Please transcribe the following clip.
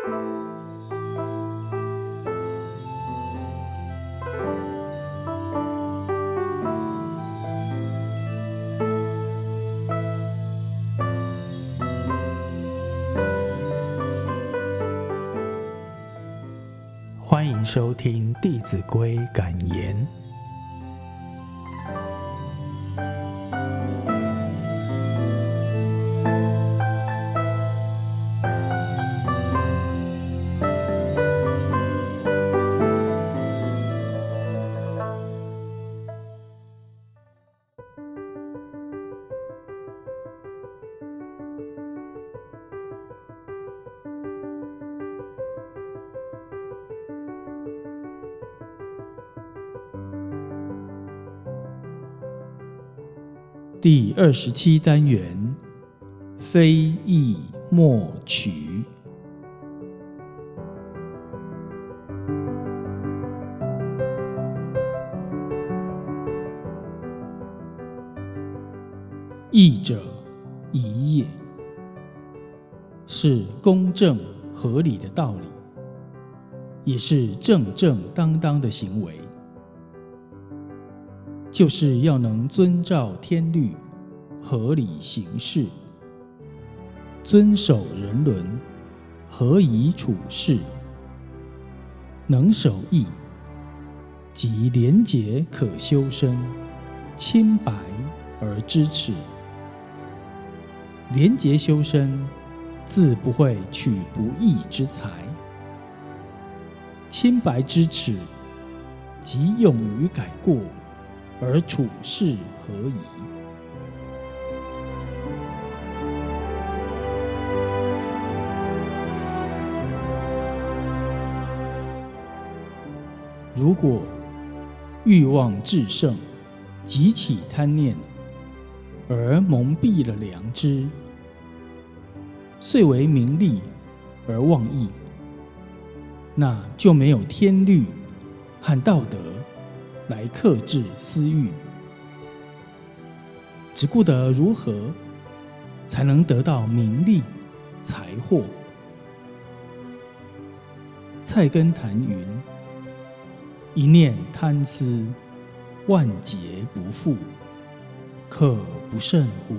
欢迎收听《弟子规》感言。第二十七单元，非义莫取。义者，宜也，是公正合理的道理，也是正正当当的行为。就是要能遵照天律，合理行事，遵守人伦，合宜处事，能守义，即廉洁可修身，清白而知耻。廉洁修身，自不会取不义之财；清白知耻，即勇于改过。而处事何宜。如果欲望至盛，急起贪念，而蒙蔽了良知，遂为名利而忘义，那就没有天律和道德。来克制私欲，只顾得如何才能得到名利财货？菜根谭云：“一念贪私，万劫不复，可不胜乎？”